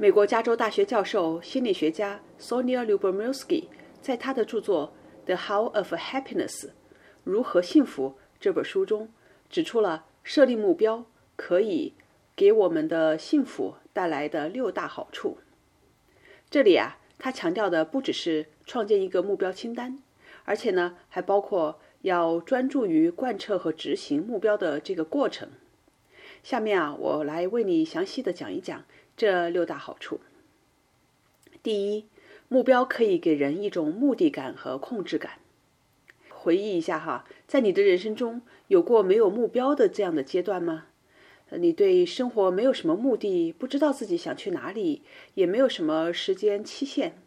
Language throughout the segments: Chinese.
美国加州大学教授、心理学家 Sonia Lyubomirsky 在他的著作《The How of Happiness》（如何幸福）这本书中，指出了设立目标可以给我们的幸福带来的六大好处。这里啊，他强调的不只是创建一个目标清单，而且呢，还包括要专注于贯彻和执行目标的这个过程。下面啊，我来为你详细的讲一讲这六大好处。第一，目标可以给人一种目的感和控制感。回忆一下哈，在你的人生中有过没有目标的这样的阶段吗？你对生活没有什么目的，不知道自己想去哪里，也没有什么时间期限。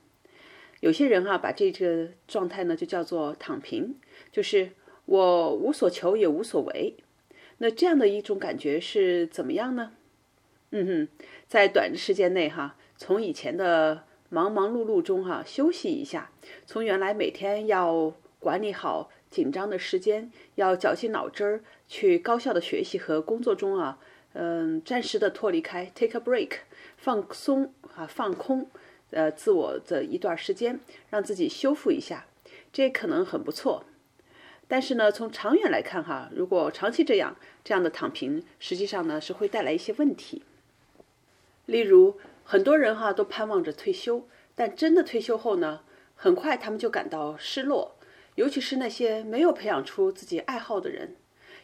有些人哈，把这个状态呢就叫做躺平，就是我无所求也无所为。那这样的一种感觉是怎么样呢？嗯哼，在短的时间内哈，从以前的忙忙碌碌中哈休息一下，从原来每天要管理好紧张的时间，要绞尽脑汁儿去高效的学习和工作中啊，嗯，暂时的脱离开，take a break，放松啊，放空，呃，自我的一段时间，让自己修复一下，这可能很不错。但是呢，从长远来看哈，如果长期这样，这样的躺平，实际上呢是会带来一些问题。例如，很多人哈都盼望着退休，但真的退休后呢，很快他们就感到失落，尤其是那些没有培养出自己爱好的人，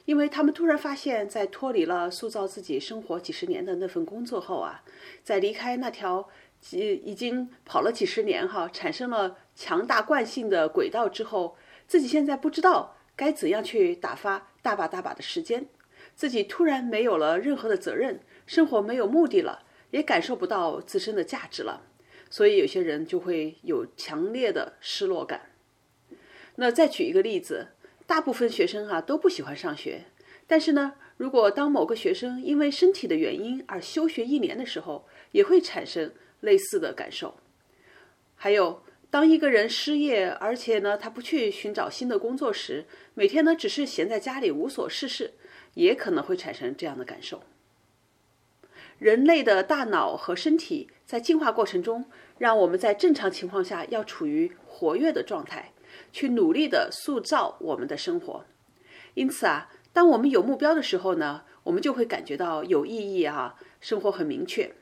因为他们突然发现，在脱离了塑造自己生活几十年的那份工作后啊，在离开那条几已经跑了几十年哈，产生了强大惯性的轨道之后。自己现在不知道该怎样去打发大把大把的时间，自己突然没有了任何的责任，生活没有目的了，也感受不到自身的价值了，所以有些人就会有强烈的失落感。那再举一个例子，大部分学生哈都不喜欢上学，但是呢，如果当某个学生因为身体的原因而休学一年的时候，也会产生类似的感受。还有。当一个人失业，而且呢，他不去寻找新的工作时，每天呢只是闲在家里无所事事，也可能会产生这样的感受。人类的大脑和身体在进化过程中，让我们在正常情况下要处于活跃的状态，去努力的塑造我们的生活。因此啊，当我们有目标的时候呢，我们就会感觉到有意义啊，生活很明确。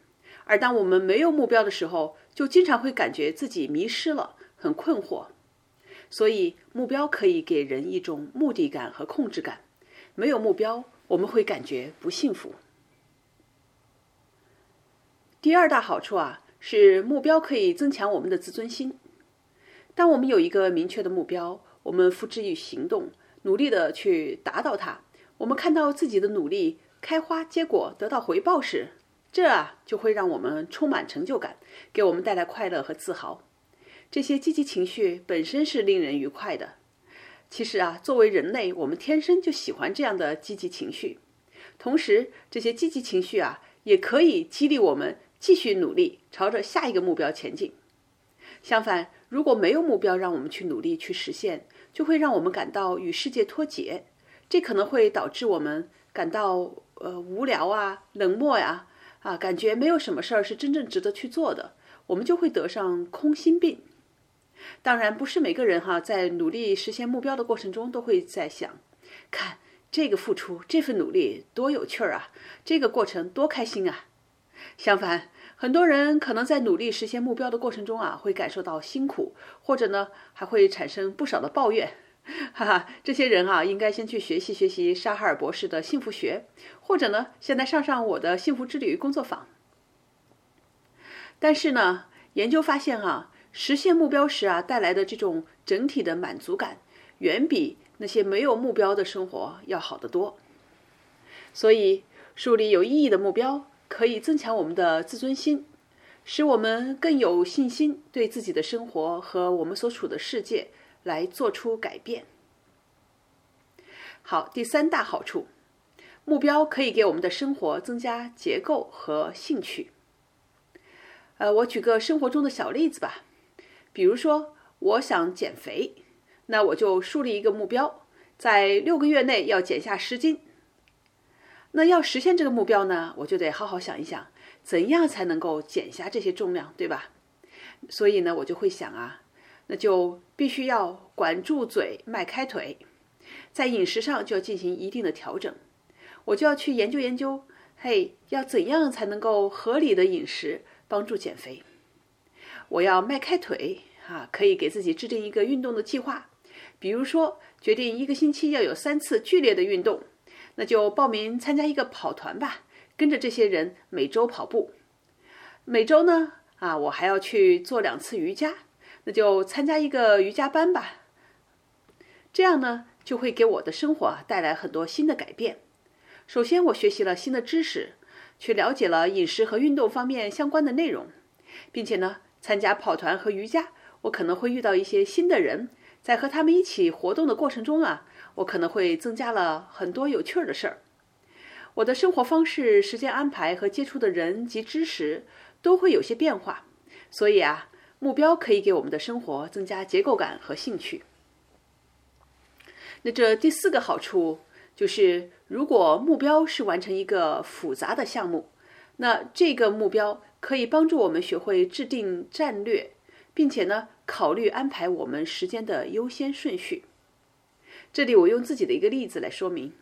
而当我们没有目标的时候，就经常会感觉自己迷失了，很困惑。所以，目标可以给人一种目的感和控制感。没有目标，我们会感觉不幸福。第二大好处啊，是目标可以增强我们的自尊心。当我们有一个明确的目标，我们付之于行动，努力的去达到它，我们看到自己的努力开花结果，得到回报时。这啊，就会让我们充满成就感，给我们带来快乐和自豪。这些积极情绪本身是令人愉快的。其实啊，作为人类，我们天生就喜欢这样的积极情绪。同时，这些积极情绪啊，也可以激励我们继续努力，朝着下一个目标前进。相反，如果没有目标让我们去努力去实现，就会让我们感到与世界脱节。这可能会导致我们感到呃无聊啊、冷漠呀。啊，感觉没有什么事儿是真正值得去做的，我们就会得上空心病。当然，不是每个人哈在努力实现目标的过程中都会在想，看这个付出这份努力多有趣儿啊，这个过程多开心啊。相反，很多人可能在努力实现目标的过程中啊，会感受到辛苦，或者呢还会产生不少的抱怨。哈哈，这些人啊，应该先去学习学习沙哈尔博士的幸福学，或者呢，现在上上我的幸福之旅工作坊。但是呢，研究发现啊，实现目标时啊带来的这种整体的满足感，远比那些没有目标的生活要好得多。所以，树立有意义的目标可以增强我们的自尊心，使我们更有信心对自己的生活和我们所处的世界。来做出改变。好，第三大好处，目标可以给我们的生活增加结构和兴趣。呃，我举个生活中的小例子吧，比如说，我想减肥，那我就树立一个目标，在六个月内要减下十斤。那要实现这个目标呢，我就得好好想一想，怎样才能够减下这些重量，对吧？所以呢，我就会想啊，那就必须要管住嘴，迈开腿，在饮食上就要进行一定的调整。我就要去研究研究，嘿，要怎样才能够合理的饮食帮助减肥？我要迈开腿啊，可以给自己制定一个运动的计划，比如说决定一个星期要有三次剧烈的运动，那就报名参加一个跑团吧，跟着这些人每周跑步。每周呢？啊，我还要去做两次瑜伽，那就参加一个瑜伽班吧。这样呢，就会给我的生活带来很多新的改变。首先，我学习了新的知识，去了解了饮食和运动方面相关的内容，并且呢，参加跑团和瑜伽，我可能会遇到一些新的人，在和他们一起活动的过程中啊，我可能会增加了很多有趣儿的事儿。我的生活方式、时间安排和接触的人及知识。都会有些变化，所以啊，目标可以给我们的生活增加结构感和兴趣。那这第四个好处就是，如果目标是完成一个复杂的项目，那这个目标可以帮助我们学会制定战略，并且呢，考虑安排我们时间的优先顺序。这里我用自己的一个例子来说明。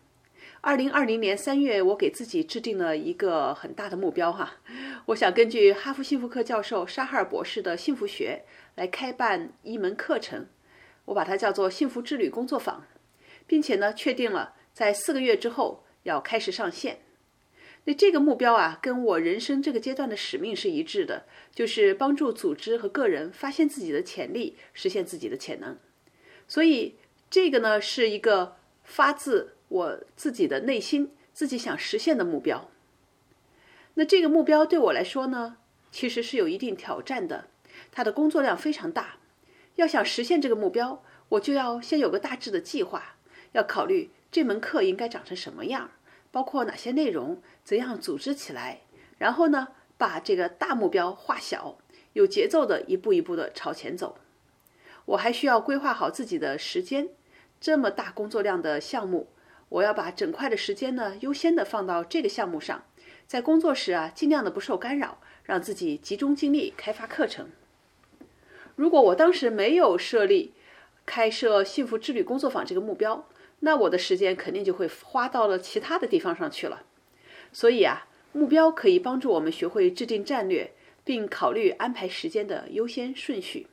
二零二零年三月，我给自己制定了一个很大的目标哈，我想根据哈佛幸福课教授沙哈尔博士的幸福学来开办一门课程，我把它叫做幸福之旅工作坊，并且呢，确定了在四个月之后要开始上线。那这个目标啊，跟我人生这个阶段的使命是一致的，就是帮助组织和个人发现自己的潜力，实现自己的潜能。所以这个呢，是一个发自。我自己的内心，自己想实现的目标。那这个目标对我来说呢，其实是有一定挑战的，它的工作量非常大。要想实现这个目标，我就要先有个大致的计划，要考虑这门课应该长成什么样，包括哪些内容，怎样组织起来，然后呢，把这个大目标化小，有节奏的一步一步的朝前走。我还需要规划好自己的时间，这么大工作量的项目。我要把整块的时间呢，优先的放到这个项目上，在工作时啊，尽量的不受干扰，让自己集中精力开发课程。如果我当时没有设立开设幸福之旅工作坊这个目标，那我的时间肯定就会花到了其他的地方上去了。所以啊，目标可以帮助我们学会制定战略，并考虑安排时间的优先顺序。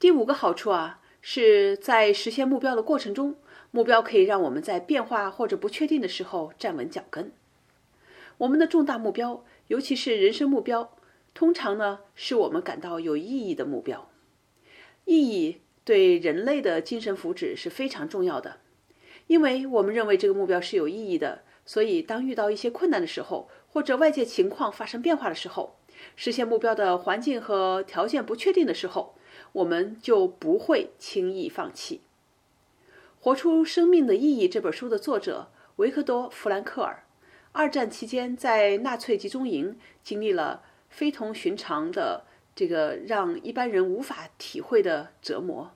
第五个好处啊，是在实现目标的过程中。目标可以让我们在变化或者不确定的时候站稳脚跟。我们的重大目标，尤其是人生目标，通常呢是我们感到有意义的目标。意义对人类的精神福祉是非常重要的，因为我们认为这个目标是有意义的，所以当遇到一些困难的时候，或者外界情况发生变化的时候，实现目标的环境和条件不确定的时候，我们就不会轻易放弃。《活出生命的意义》这本书的作者维克多·弗兰克尔，二战期间在纳粹集中营经历了非同寻常的这个让一般人无法体会的折磨。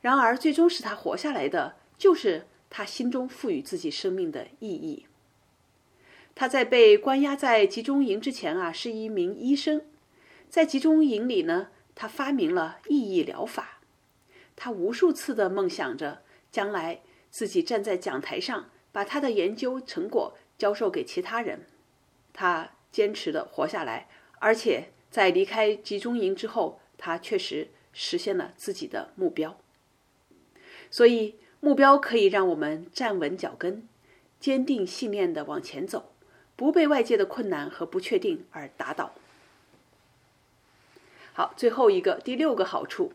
然而，最终使他活下来的，就是他心中赋予自己生命的意义。他在被关押在集中营之前啊，是一名医生。在集中营里呢，他发明了意义疗法。他无数次的梦想着。将来自己站在讲台上，把他的研究成果教授给其他人。他坚持的活下来，而且在离开集中营之后，他确实实现了自己的目标。所以，目标可以让我们站稳脚跟，坚定信念的往前走，不被外界的困难和不确定而打倒。好，最后一个第六个好处。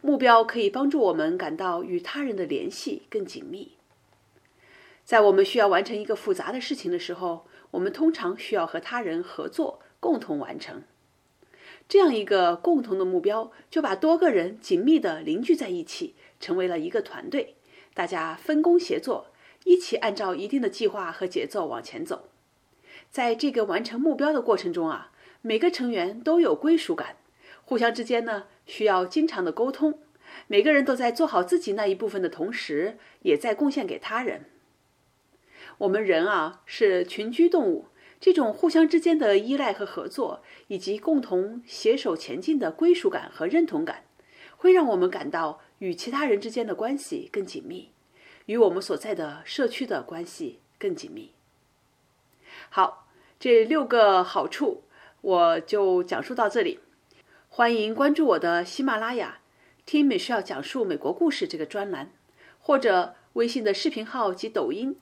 目标可以帮助我们感到与他人的联系更紧密。在我们需要完成一个复杂的事情的时候，我们通常需要和他人合作，共同完成。这样一个共同的目标，就把多个人紧密地凝聚在一起，成为了一个团队。大家分工协作，一起按照一定的计划和节奏往前走。在这个完成目标的过程中啊，每个成员都有归属感。互相之间呢，需要经常的沟通。每个人都在做好自己那一部分的同时，也在贡献给他人。我们人啊是群居动物，这种互相之间的依赖和合作，以及共同携手前进的归属感和认同感，会让我们感到与其他人之间的关系更紧密，与我们所在的社区的关系更紧密。好，这六个好处我就讲述到这里。欢迎关注我的喜马拉雅“听 Michelle 讲述美国故事”这个专栏，或者微信的视频号及抖音，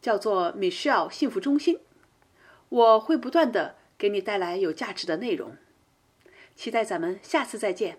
叫做 Michelle 幸福中心。我会不断的给你带来有价值的内容，期待咱们下次再见。